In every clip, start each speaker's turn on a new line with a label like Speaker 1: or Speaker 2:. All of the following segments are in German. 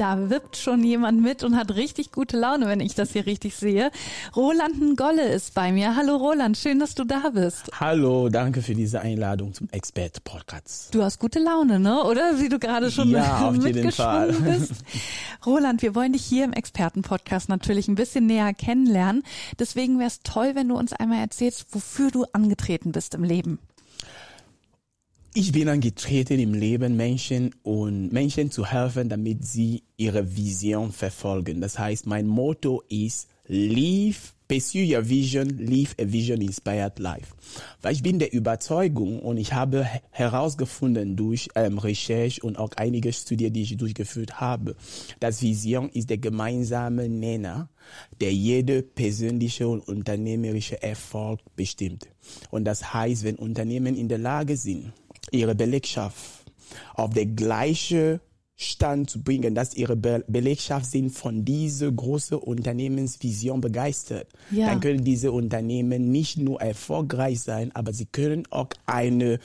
Speaker 1: Da wippt schon jemand mit und hat richtig gute Laune, wenn ich das hier richtig sehe. Roland Ngolle ist bei mir. Hallo Roland, schön, dass du da bist.
Speaker 2: Hallo, danke für diese Einladung zum Expert-Podcast.
Speaker 1: Du hast gute Laune, ne? Oder wie du gerade schon
Speaker 2: ja, auf jeden Fall.
Speaker 1: bist. Roland, wir wollen dich hier im Experten-Podcast natürlich ein bisschen näher kennenlernen. Deswegen wäre es toll, wenn du uns einmal erzählst, wofür du angetreten bist im Leben.
Speaker 2: Ich bin angetreten im Leben Menschen und Menschen zu helfen, damit sie ihre Vision verfolgen. Das heißt, mein Motto ist Live, pursue your vision, live a vision inspired life. Weil ich bin der Überzeugung und ich habe herausgefunden durch ähm, Recherche und auch einige Studien, die ich durchgeführt habe, dass Vision ist der gemeinsame Nenner, der jede persönliche und unternehmerische Erfolg bestimmt. Und das heißt, wenn Unternehmen in der Lage sind, ihre Belegschaft auf der gleiche Stand zu bringen, dass ihre Be Belegschaft sind von dieser großen Unternehmensvision begeistert. Ja. Dann können diese Unternehmen nicht nur erfolgreich sein, aber sie können auch eine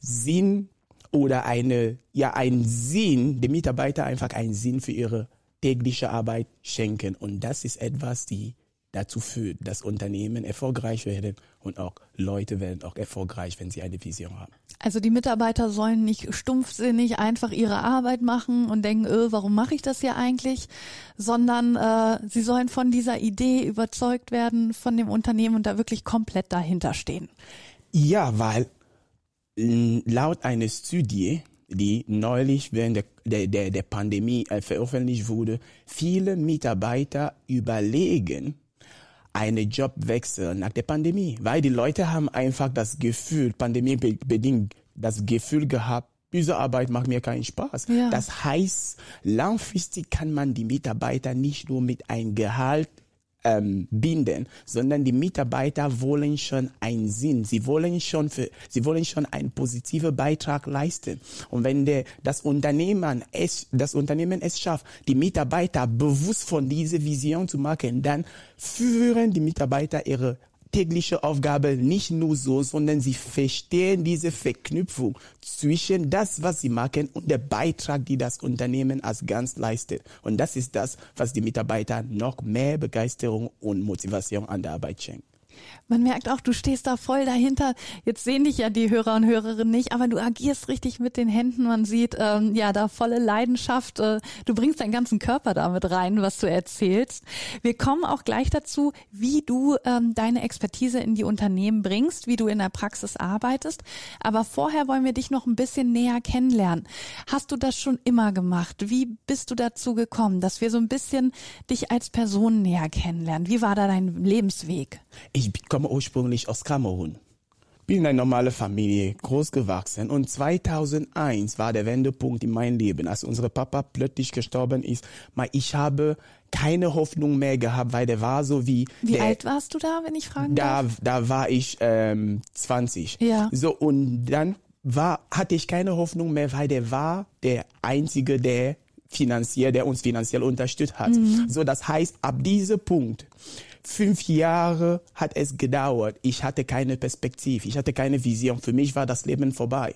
Speaker 2: Sinn oder eine, ja, einen Sinn, den Mitarbeiter einfach einen Sinn für ihre tägliche Arbeit schenken. Und das ist etwas, die dazu führt, dass Unternehmen erfolgreich werden und auch Leute werden auch erfolgreich, wenn sie eine Vision haben.
Speaker 1: Also die Mitarbeiter sollen nicht stumpfsinnig einfach ihre Arbeit machen und denken, öh, warum mache ich das hier eigentlich, sondern äh, sie sollen von dieser Idee überzeugt werden von dem Unternehmen und da wirklich komplett dahinter stehen.
Speaker 2: Ja, weil laut einer Studie, die neulich während der, der, der Pandemie äh, veröffentlicht wurde, viele Mitarbeiter überlegen, einen Jobwechsel nach der Pandemie, weil die Leute haben einfach das Gefühl, pandemiebedingt das Gefühl gehabt, diese Arbeit macht mir keinen Spaß. Ja. Das heißt, langfristig kann man die Mitarbeiter nicht nur mit einem Gehalt ähm, binden, sondern die Mitarbeiter wollen schon einen Sinn, sie wollen schon für, sie wollen schon einen positiven Beitrag leisten. Und wenn der, das Unternehmen es, das Unternehmen es schafft, die Mitarbeiter bewusst von dieser Vision zu machen, dann führen die Mitarbeiter ihre tägliche Aufgabe nicht nur so, sondern sie verstehen diese Verknüpfung zwischen das, was sie machen und der Beitrag, die das Unternehmen als ganz leistet. Und das ist das, was die Mitarbeiter noch mehr Begeisterung und Motivation an der Arbeit schenkt.
Speaker 1: Man merkt auch, du stehst da voll dahinter. Jetzt sehen dich ja die Hörer und Hörerinnen nicht, aber du agierst richtig mit den Händen. Man sieht ähm, ja da volle Leidenschaft. Äh, du bringst deinen ganzen Körper damit rein, was du erzählst. Wir kommen auch gleich dazu, wie du ähm, deine Expertise in die Unternehmen bringst, wie du in der Praxis arbeitest. Aber vorher wollen wir dich noch ein bisschen näher kennenlernen. Hast du das schon immer gemacht? Wie bist du dazu gekommen, dass wir so ein bisschen dich als Person näher kennenlernen? Wie war da dein Lebensweg?
Speaker 2: Ich ich komme ursprünglich aus Kamerun. Bin in einer normalen Familie groß gewachsen und 2001 war der Wendepunkt in meinem Leben, als unser Papa plötzlich gestorben ist. Ich habe keine Hoffnung mehr gehabt, weil der war so wie.
Speaker 1: Wie
Speaker 2: der,
Speaker 1: alt warst du da, wenn ich fragen
Speaker 2: da,
Speaker 1: darf?
Speaker 2: Da war ich ähm, 20.
Speaker 1: Ja.
Speaker 2: So und dann war hatte ich keine Hoffnung mehr, weil der war der einzige, der finanziell, der uns finanziell unterstützt hat. Mhm. So das heißt, ab diesem Punkt Fünf Jahre hat es gedauert. Ich hatte keine Perspektive, ich hatte keine Vision. Für mich war das Leben vorbei.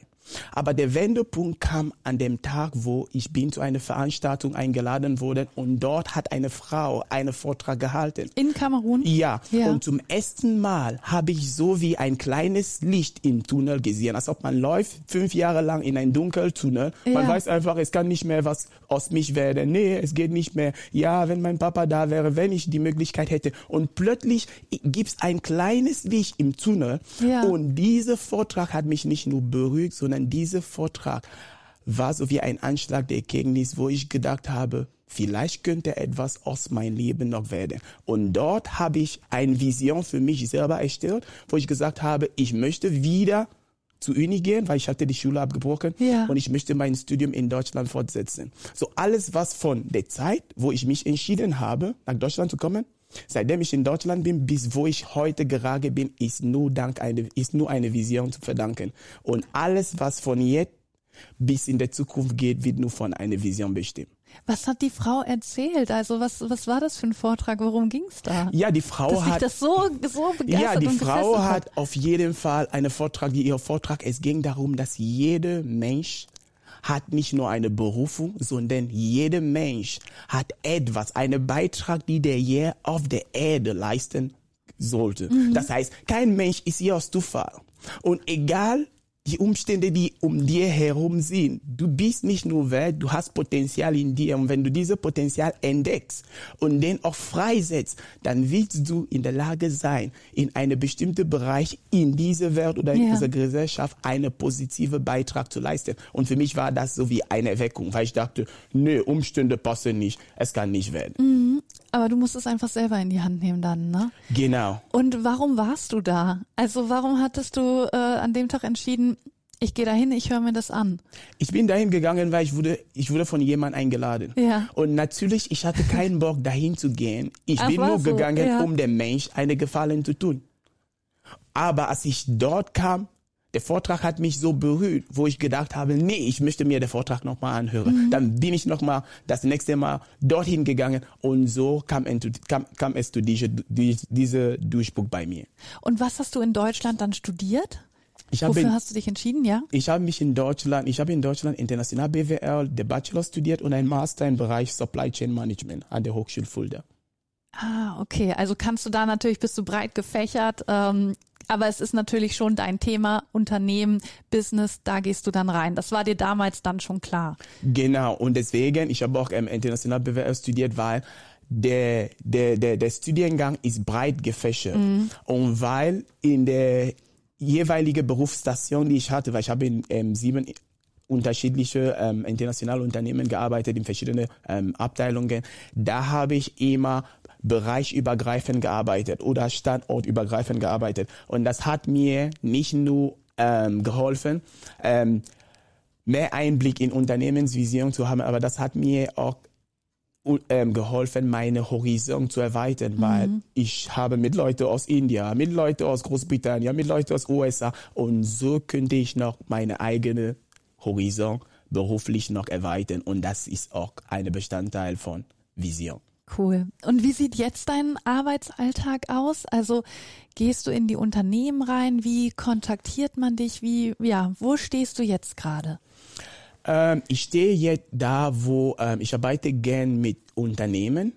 Speaker 2: Aber der Wendepunkt kam an dem Tag, wo ich bin zu einer Veranstaltung eingeladen wurde und dort hat eine Frau einen Vortrag gehalten.
Speaker 1: In Kamerun?
Speaker 2: Ja. ja. Und zum ersten Mal habe ich so wie ein kleines Licht im Tunnel gesehen, als ob man läuft fünf Jahre lang in ein Dunkeltunnel. Ja. Man weiß einfach, es kann nicht mehr was aus mich werden. Nee, es geht nicht mehr. Ja, wenn mein Papa da wäre, wenn ich die Möglichkeit hätte. Und plötzlich gibt es ein kleines Licht im Tunnel. Ja. Und dieser Vortrag hat mich nicht nur berührt, sondern sondern dieser Vortrag war so wie ein Anschlag der Erkenntnis, wo ich gedacht habe, vielleicht könnte etwas aus meinem Leben noch werden. Und dort habe ich eine Vision für mich selber erstellt, wo ich gesagt habe, ich möchte wieder zu Uni gehen, weil ich hatte die Schule abgebrochen ja. und ich möchte mein Studium in Deutschland fortsetzen. So alles, was von der Zeit, wo ich mich entschieden habe, nach Deutschland zu kommen, Seitdem ich in Deutschland bin, bis wo ich heute gerade bin, ist nur dank eine, ist nur eine Vision zu verdanken. Und alles, was von jetzt bis in der Zukunft geht, wird nur von einer Vision bestimmt.
Speaker 1: Was hat die Frau erzählt? Also was, was war das für ein Vortrag? Worum ging es da?
Speaker 2: Ja, die Frau
Speaker 1: Dass
Speaker 2: hat
Speaker 1: das so, so begeistert
Speaker 2: Ja, die Frau hat auf jeden Fall einen Vortrag, ihr Vortrag, es ging darum, dass jeder Mensch hat nicht nur eine Berufung, sondern jeder Mensch hat etwas, einen Beitrag, die der hier auf der Erde leisten sollte. Das heißt, kein Mensch ist hier aus Zufall. Und egal, die Umstände, die um dir herum sind. Du bist nicht nur wert, du hast Potenzial in dir. Und wenn du dieses Potenzial entdeckst und den auch freisetzt, dann willst du in der Lage sein, in einem bestimmten Bereich in dieser Welt oder in
Speaker 1: Ja.
Speaker 2: dieser Gesellschaft einen positiven Beitrag zu leisten. Und für mich war das so wie eine Erweckung, weil ich dachte, nö, Umstände passen nicht, es kann nicht werden.
Speaker 1: Aber du musst es einfach selber in die Hand nehmen dann, ne?
Speaker 2: Genau.
Speaker 1: Und warum warst du da? Also warum hattest du äh, an dem Tag entschieden, ich gehe dahin, ich höre mir das an?
Speaker 2: Ich bin dahin gegangen, weil ich wurde, ich wurde von jemandem eingeladen.
Speaker 1: Ja.
Speaker 2: Und natürlich, ich hatte keinen Bock, dahin zu gehen. Ich
Speaker 1: Ach,
Speaker 2: bin nur
Speaker 1: so,
Speaker 2: gegangen,
Speaker 1: ja.
Speaker 2: um dem Mensch eine Gefallen zu tun. Aber als ich dort kam, der Vortrag hat mich so berührt, wo ich gedacht habe, nee, ich möchte mir den Vortrag nochmal anhören.
Speaker 1: Mhm.
Speaker 2: Dann bin ich nochmal das nächste Mal dorthin gegangen und so kam, kam, kam es zu diese, diese, diese Durchbruch bei mir.
Speaker 1: Und was hast du in Deutschland dann studiert?
Speaker 2: Ich habe
Speaker 1: Wofür hast du dich entschieden, ja?
Speaker 2: ich habe mich in Deutschland, ich habe in Deutschland international BWL, der Bachelor studiert und ein Master im Bereich Supply Chain Management an der Hochschule Fulda.
Speaker 1: Ah, okay. Also kannst du da natürlich, bist du breit gefächert, ähm, aber es ist natürlich schon dein Thema, Unternehmen, Business, da gehst du dann rein. Das war dir damals dann schon klar.
Speaker 2: Genau, und deswegen, ich habe auch ähm, international BWL studiert, weil der, der, der, der Studiengang ist breit gefächert. Und weil in der jeweiligen Berufsstation, die ich hatte, weil ich habe in ähm, sieben unterschiedliche ähm, internationale Unternehmen gearbeitet in verschiedenen ähm, Abteilungen. Da habe ich immer bereichübergreifend gearbeitet oder standortübergreifend gearbeitet. Und das hat mir nicht nur ähm, geholfen, ähm, mehr Einblick in Unternehmensvision zu haben, aber das hat mir auch ähm, geholfen, meine Horizont zu erweitern, weil ich habe mit Leuten aus India, mit Leuten aus Großbritannien, mit Leuten aus USA und so könnte ich noch meine eigene Horizont beruflich noch erweitern und das ist auch ein Bestandteil von Vision.
Speaker 1: Cool. Und wie sieht jetzt dein Arbeitsalltag aus? Also gehst du in die Unternehmen rein? Wie kontaktiert man dich? Wie, ja, wo stehst du jetzt gerade?
Speaker 2: Ähm, ich stehe jetzt da, wo ähm, ich arbeite gern mit Unternehmen.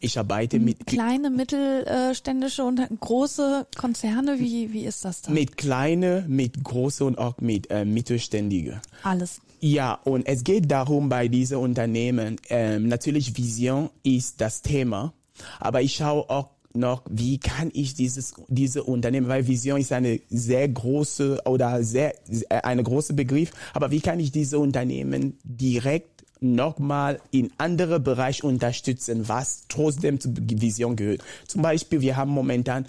Speaker 2: Ich arbeite mit
Speaker 1: Kleine, mittelständische und große Konzerne? Wie, wie ist das da?
Speaker 2: mit kleine, mit große und auch mit äh, mittelständige.
Speaker 1: Alles.
Speaker 2: Ja, und es geht darum bei diesen Unternehmen, ähm, natürlich Vision ist das Thema, aber ich schaue auch noch, wie kann ich dieses, diese Unternehmen, weil Vision ist eine sehr große oder sehr, äh, eine große Begriff, aber wie kann ich diese Unternehmen direkt nochmal in andere Bereich unterstützen, was trotzdem zur Vision gehört. Zum Beispiel, wir haben momentan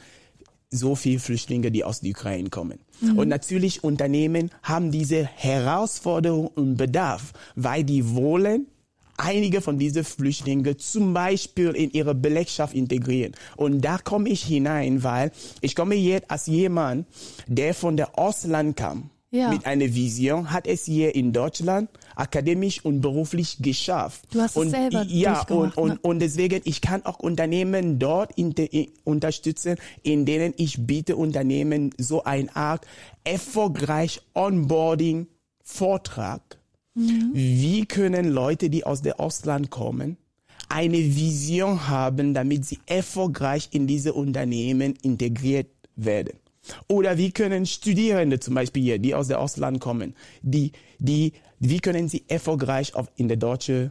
Speaker 2: so viele Flüchtlinge, die aus der Ukraine kommen. Und natürlich Unternehmen haben diese Herausforderung und Bedarf, weil die wollen einige von diesen Flüchtlingen zum Beispiel in ihre Belegschaft integrieren. Und da komme ich hinein, weil ich komme jetzt als jemand, der von der Ausland kam.
Speaker 1: Ja.
Speaker 2: Mit einer Vision hat es hier in Deutschland akademisch und beruflich geschafft.
Speaker 1: Du hast es
Speaker 2: und,
Speaker 1: selber
Speaker 2: ja, und, und,
Speaker 1: ne?
Speaker 2: und deswegen, ich kann auch Unternehmen dort inter, i- unterstützen, in denen ich biete Unternehmen so eine Art erfolgreich Onboarding Vortrag. Wie können Leute, die aus dem Ausland kommen, eine Vision haben, damit sie erfolgreich in diese Unternehmen integriert werden? Oder wie können Studierende zum Beispiel hier, die aus dem Ausland kommen, die, die, wie können sie erfolgreich auf, in der deutschen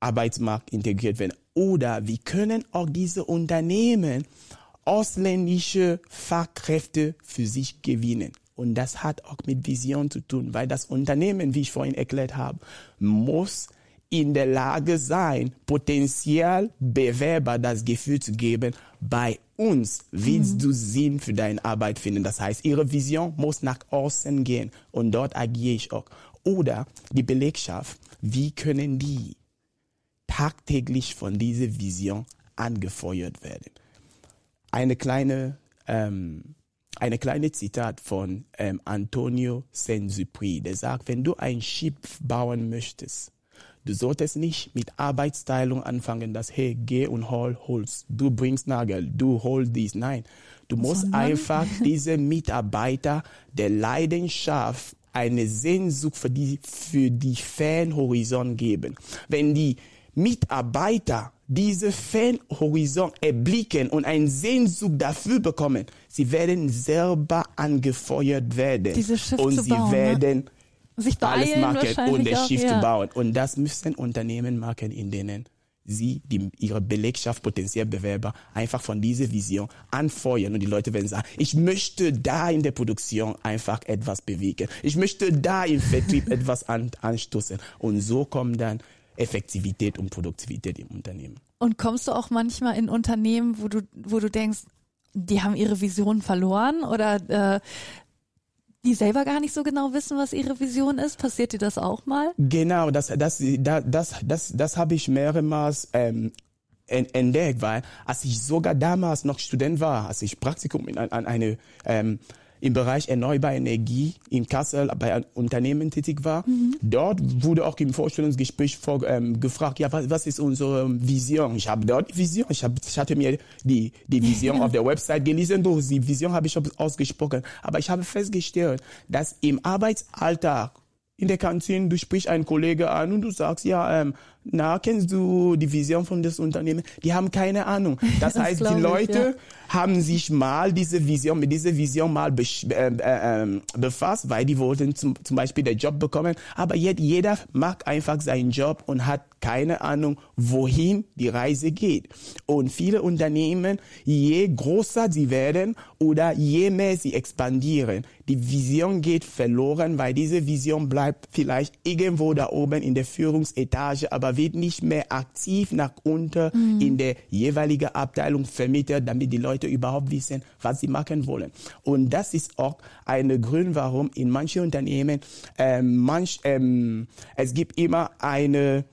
Speaker 2: Arbeitsmarkt integriert werden? Oder wie können auch diese Unternehmen ausländische Fachkräfte für sich gewinnen? Und das hat auch mit Vision zu tun, weil das Unternehmen, wie ich vorhin erklärt habe, muss in der Lage sein, potenziell Bewerber das Gefühl zu geben, bei uns willst du Sinn für deine Arbeit finden. Das heißt, ihre Vision muss nach außen gehen und dort agiere ich auch. Oder die Belegschaft, wie können die tagtäglich von dieser Vision angefeuert werden? eine kleine, ähm, eine kleine Zitat von ähm, Antonio Saint-Supri, der sagt, wenn du ein Schiff bauen möchtest, du solltest nicht mit Arbeitsteilung anfangen, dass, hey, geh und hol Holz, du bringst Nagel, du hol dies. Nein, du musst
Speaker 1: Sondern?
Speaker 2: einfach diese Mitarbeiter der Leidenschaft eine Sehnsucht für die, für die Fernhorizont geben. Wenn die Mitarbeiter diese Fernhorizont erblicken und eine Sehnsucht dafür bekommen, sie werden selber angefeuert werden.
Speaker 1: Dieses Schiff
Speaker 2: und
Speaker 1: zu
Speaker 2: sie
Speaker 1: bauen, ne?
Speaker 2: werden
Speaker 1: Sich
Speaker 2: alles machen und das Schiff
Speaker 1: ja.
Speaker 2: zu bauen. Und das müssen Unternehmen machen, in denen sie die, ihre Belegschaft, potenziell Bewerber, einfach von dieser Vision anfeuern und die Leute werden sagen, ich möchte da in der Produktion einfach etwas bewegen. Ich möchte da im Vertrieb etwas an, anstoßen. Und so kommt dann Effektivität und Produktivität im Unternehmen.
Speaker 1: Und kommst du auch manchmal in Unternehmen, wo du, wo du denkst, die haben ihre Vision verloren oder äh, die selber gar nicht so genau wissen, was ihre Vision ist? Passiert dir das auch mal?
Speaker 2: Genau, das, das, das, das, das, das habe ich mehrmals ähm, en- entdeckt, weil als ich sogar damals noch Student war, als ich Praktikum in, an, an eine ähm, im Bereich erneuerbare Energie in Kassel bei einem Unternehmen tätig war. Dort wurde auch im Vorstellungsgespräch vor, ähm, gefragt, ja, was, was ist unsere Vision? Ich habe dort die Vision, ich, hab, ich hatte mir die, die Vision auf der Website gelesen, durch die Vision habe ich ausgesprochen. Aber ich habe festgestellt, dass im Arbeitsalltag in der Kantine, du sprichst einen Kollege an und du sagst, ja, ähm, na, kennst du die Vision von das Unternehmen? Die haben keine Ahnung. Das,
Speaker 1: Das
Speaker 2: heißt, die
Speaker 1: ich,
Speaker 2: Leute
Speaker 1: ja.
Speaker 2: haben sich mal diese Vision, mit dieser Vision mal besch- äh, äh, ähm, befasst, weil die wollten zum, zum Beispiel den Job bekommen. Aber jetzt jeder macht einfach seinen Job und hat keine Ahnung, wohin die Reise geht. Und viele Unternehmen, je größer sie werden oder je mehr sie expandieren, die Vision geht verloren, weil diese Vision bleibt vielleicht irgendwo da oben in der Führungsetage, aber wird nicht mehr aktiv nach unten in der jeweiligen Abteilung vermittelt, damit die Leute überhaupt wissen, was sie machen wollen. Und das ist auch eine Grund, warum in manchen Unternehmen ähm, manch, ähm, es gibt immer eine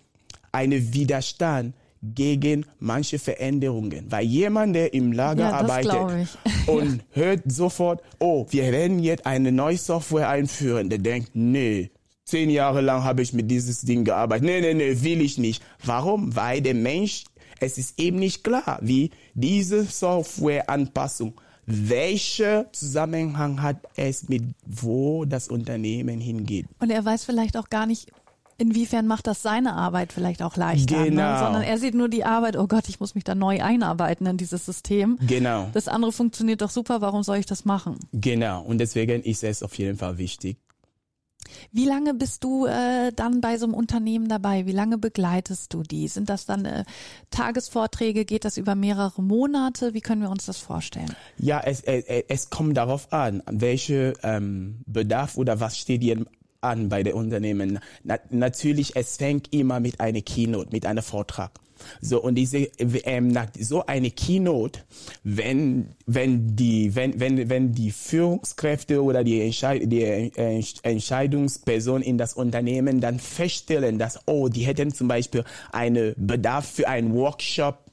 Speaker 2: eine Widerstand gegen manche Veränderungen, weil jemand, der im Lager
Speaker 1: Ja,
Speaker 2: arbeitet und hört sofort, oh, wir werden jetzt eine neue Software einführen, der denkt, nee, zehn Jahre lang habe ich mit dieses Ding gearbeitet, nee, nee, nee, will ich nicht. Warum? Weil der Mensch, es ist eben nicht klar, wie diese Softwareanpassung welcher Zusammenhang hat es mit wo das Unternehmen hingeht?
Speaker 1: Und er weiß vielleicht auch gar nicht, inwiefern macht das seine Arbeit vielleicht auch leichter, ne?
Speaker 2: Genau.
Speaker 1: sondern er sieht nur die Arbeit, oh Gott, ich muss mich da neu einarbeiten in dieses System.
Speaker 2: Genau.
Speaker 1: Das andere funktioniert doch super, warum soll ich das machen?
Speaker 2: Genau. Und deswegen ist es auf jeden Fall wichtig.
Speaker 1: Wie lange bist du äh, dann bei so einem Unternehmen dabei? Wie lange begleitest du die? Sind das dann äh, Tagesvorträge? Geht das über mehrere Monate? Wie können wir uns das vorstellen?
Speaker 2: Ja, es, es, es kommt darauf an, welche ähm, Bedarf oder was steht dir an bei den Unternehmen. Na, natürlich, es fängt immer mit einer Keynote, mit einem Vortrag. So und diese ähm, nach so eine Keynote, wenn wenn die wenn wenn wenn die Führungskräfte oder die, Entscheid die äh, Entscheidungsperson in das Unternehmen dann feststellen, dass oh die hätten zum Beispiel einen Bedarf für einen Workshop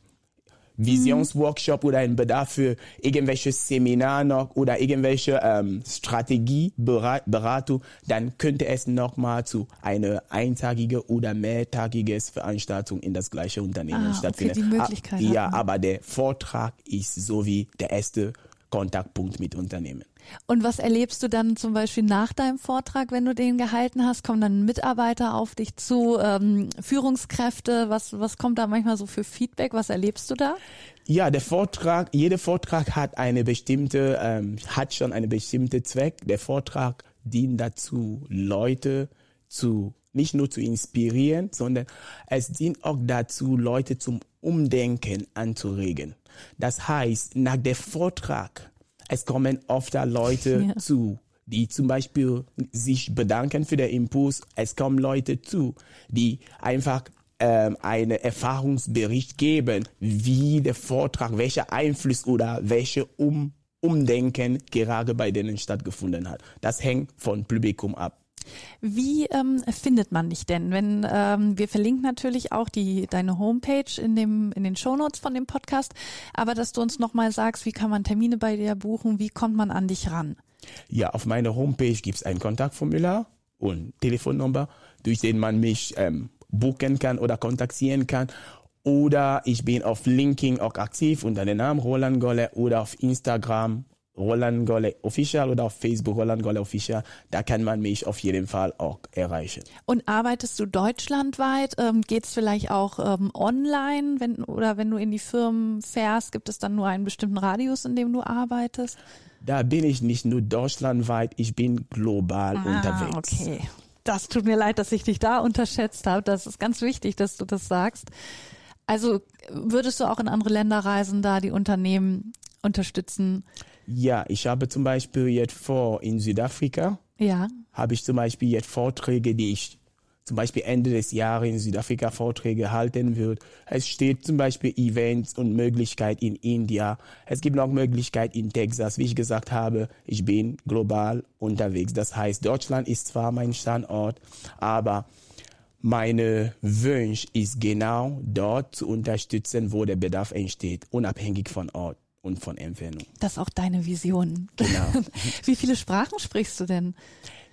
Speaker 2: Visionsworkshop oder ein Bedarf für irgendwelche Seminar noch oder irgendwelche ähm, Strategieberatung, dann könnte es nochmal zu einer eintagige oder mehrtagige Veranstaltung in das gleiche Unternehmen
Speaker 1: Ah, okay,
Speaker 2: stattfinden.
Speaker 1: die Möglichkeit
Speaker 2: Ah,
Speaker 1: hat
Speaker 2: ja, aber der Vortrag ist so wie der erste Kontaktpunkt mit Unternehmen.
Speaker 1: Und was erlebst du dann zum Beispiel nach deinem Vortrag, wenn du den gehalten hast? Kommen dann Mitarbeiter auf dich zu, ähm, Führungskräfte? Was, was kommt da manchmal so für Feedback? Was erlebst du da?
Speaker 2: Ja, der Vortrag, jeder Vortrag hat eine bestimmte, ähm, hat schon eine bestimmte Zweck. Der Vortrag dient dazu, Leute zu nicht nur zu inspirieren, sondern es dient auch dazu, Leute zum Umdenken anzuregen. Das heißt, nach dem Vortrag, es kommen oft Leute
Speaker 1: Ja.
Speaker 2: zu, die zum Beispiel sich bedanken für den Impuls. Es kommen Leute zu, die einfach ähm, einen Erfahrungsbericht geben, wie der Vortrag, welcher Einfluss oder welche um Umdenken gerade bei denen stattgefunden hat. Das hängt vom Publikum ab.
Speaker 1: Wie ähm, findet man dich denn? Wenn ähm, wir verlinken natürlich auch die deine Homepage in dem in den Shownotes von dem Podcast, aber dass du uns nochmal sagst, wie kann man Termine bei dir buchen, wie kommt man an dich ran?
Speaker 2: Ja, auf meiner Homepage gibt es ein Kontaktformular und Telefonnummer, durch den man mich ähm, buchen kann oder kontaktieren kann. Oder ich bin auf LinkedIn auch aktiv unter dem Namen Roland Golle oder auf Instagram Roland Golle Official oder auf Facebook Roland Golle Official. Da kann man mich auf jeden Fall auch erreichen.
Speaker 1: Und arbeitest du deutschlandweit? Ähm, Geht es vielleicht auch ähm, online, wenn oder wenn du in die Firmen fährst, gibt es dann nur einen bestimmten Radius, in dem du arbeitest?
Speaker 2: Da bin ich nicht nur deutschlandweit, ich bin global
Speaker 1: ah,
Speaker 2: unterwegs.
Speaker 1: Okay. Das tut mir leid, dass ich dich da unterschätzt habe. Das ist ganz wichtig, dass du das sagst. Also würdest du auch in andere Länder reisen, da die Unternehmen unterstützen?
Speaker 2: Ja, ich habe zum Beispiel jetzt vor in Südafrika,
Speaker 1: Ja.
Speaker 2: habe ich zum Beispiel jetzt Vorträge, die ich zum Beispiel Ende des Jahres in Südafrika Vorträge halten wird. Es steht zum Beispiel Events und Möglichkeit in India. Es gibt noch Möglichkeit in Texas. Wie ich gesagt habe, ich bin global unterwegs. Das heißt, Deutschland ist zwar mein Standort, aber meine Wunsch ist genau dort zu unterstützen, wo der Bedarf entsteht, unabhängig von Ort und von Entfernung.
Speaker 1: Das ist auch deine Vision.
Speaker 2: Genau.
Speaker 1: Wie viele Sprachen sprichst du denn?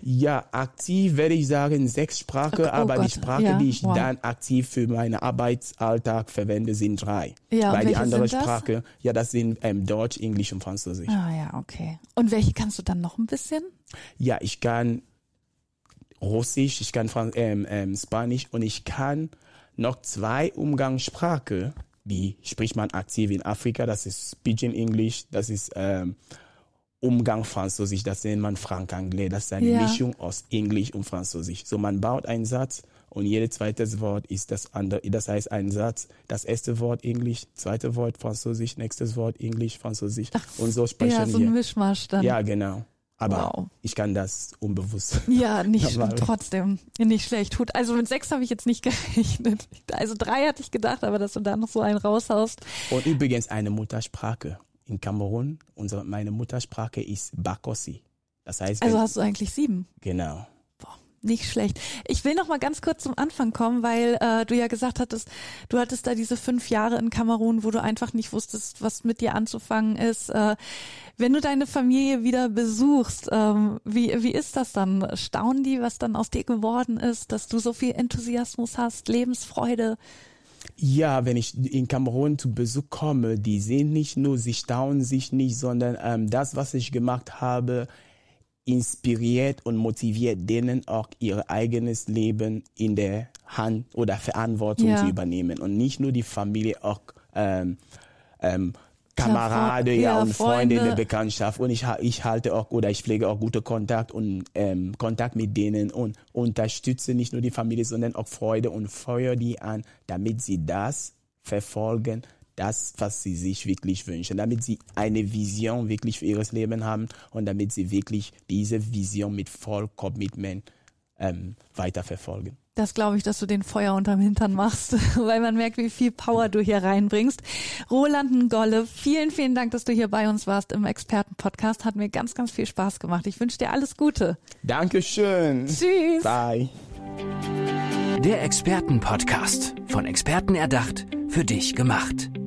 Speaker 2: Ja, aktiv werde ich sagen sechs Sprachen,
Speaker 1: Oh
Speaker 2: aber
Speaker 1: Gott,
Speaker 2: die Sprache,
Speaker 1: ja,
Speaker 2: die ich
Speaker 1: wow.
Speaker 2: dann aktiv für meinen Arbeitsalltag verwende, sind drei.
Speaker 1: Ja,
Speaker 2: Weil die andere
Speaker 1: sind das?
Speaker 2: Sprache, ja, das sind ähm, Deutsch, Englisch und Französisch.
Speaker 1: Ah ja, okay. Und welche kannst du dann noch ein bisschen?
Speaker 2: Ja, ich kann Russisch, ich kann Fran ähm, ähm, Spanisch und ich kann noch zwei Umgangssprachen, die spricht man aktiv in Afrika, das ist Pidgin English, das ist ähm, Umgang Französisch, das nennt man Franc-Anglais, das ist eine
Speaker 1: Ja.
Speaker 2: Mischung aus Englisch und Französisch. So man baut einen Satz und jedes zweite Wort ist das andere, das heißt ein Satz, das erste Wort Englisch, zweite Wort Französisch, nächstes Wort Englisch, Französisch und so sprechen
Speaker 1: ja, so
Speaker 2: wir.
Speaker 1: ein Mischmasch dann.
Speaker 2: Ja, genau. Aber
Speaker 1: Wow.
Speaker 2: ich kann das unbewusst.
Speaker 1: Ja, nicht trotzdem nicht schlecht. Hut. Also mit sechs habe ich jetzt nicht gerechnet. Also drei hatte ich gedacht, aber dass du da noch so einen raushaust.
Speaker 2: Und übrigens eine Muttersprache. In Kamerun, unsere, meine Muttersprache ist Bakosi. Das heißt,
Speaker 1: Also hast du eigentlich sieben.
Speaker 2: genau.
Speaker 1: Nicht schlecht. Ich will noch mal ganz kurz zum Anfang kommen, weil äh, du ja gesagt hattest, du hattest da diese fünf Jahre in Kamerun, wo du einfach nicht wusstest, was mit dir anzufangen ist. Äh, wenn du deine Familie wieder besuchst, ähm, wie, wie ist das dann? Staunen die, was dann aus dir geworden ist, dass du so viel Enthusiasmus hast, Lebensfreude?
Speaker 2: Ja, wenn ich in Kamerun zu Besuch komme, die sehen nicht nur, sie staunen sich nicht, sondern ähm, das, was ich gemacht habe, inspiriert und motiviert denen auch ihr eigenes Leben in der Hand oder Verantwortung
Speaker 1: Ja.
Speaker 2: zu übernehmen. Und nicht nur die Familie, auch ähm, ähm,
Speaker 1: Fre-
Speaker 2: ja,
Speaker 1: ja,
Speaker 2: und Freunde in der Bekanntschaft. Und ich, ich halte auch oder ich pflege auch gute Kontakt und ähm, Kontakt mit denen und unterstütze nicht nur die Familie, sondern auch Freude und feuer die an, damit sie das verfolgen, das, was sie sich wirklich wünschen, damit sie eine Vision wirklich für ihr Leben haben und damit sie wirklich diese Vision mit voll Commitment ähm, weiterverfolgen.
Speaker 1: Das glaube ich, dass du den Feuer unterm Hintern machst, weil man merkt, wie viel Power du hier reinbringst. Roland Ngolle, vielen, vielen Dank, dass du hier bei uns warst im Expertenpodcast. Hat mir ganz, ganz viel Spaß gemacht. Ich wünsche dir alles Gute.
Speaker 2: Dankeschön.
Speaker 1: Tschüss.
Speaker 2: Bye.
Speaker 3: Der Expertenpodcast. Von Experten erdacht, für dich gemacht.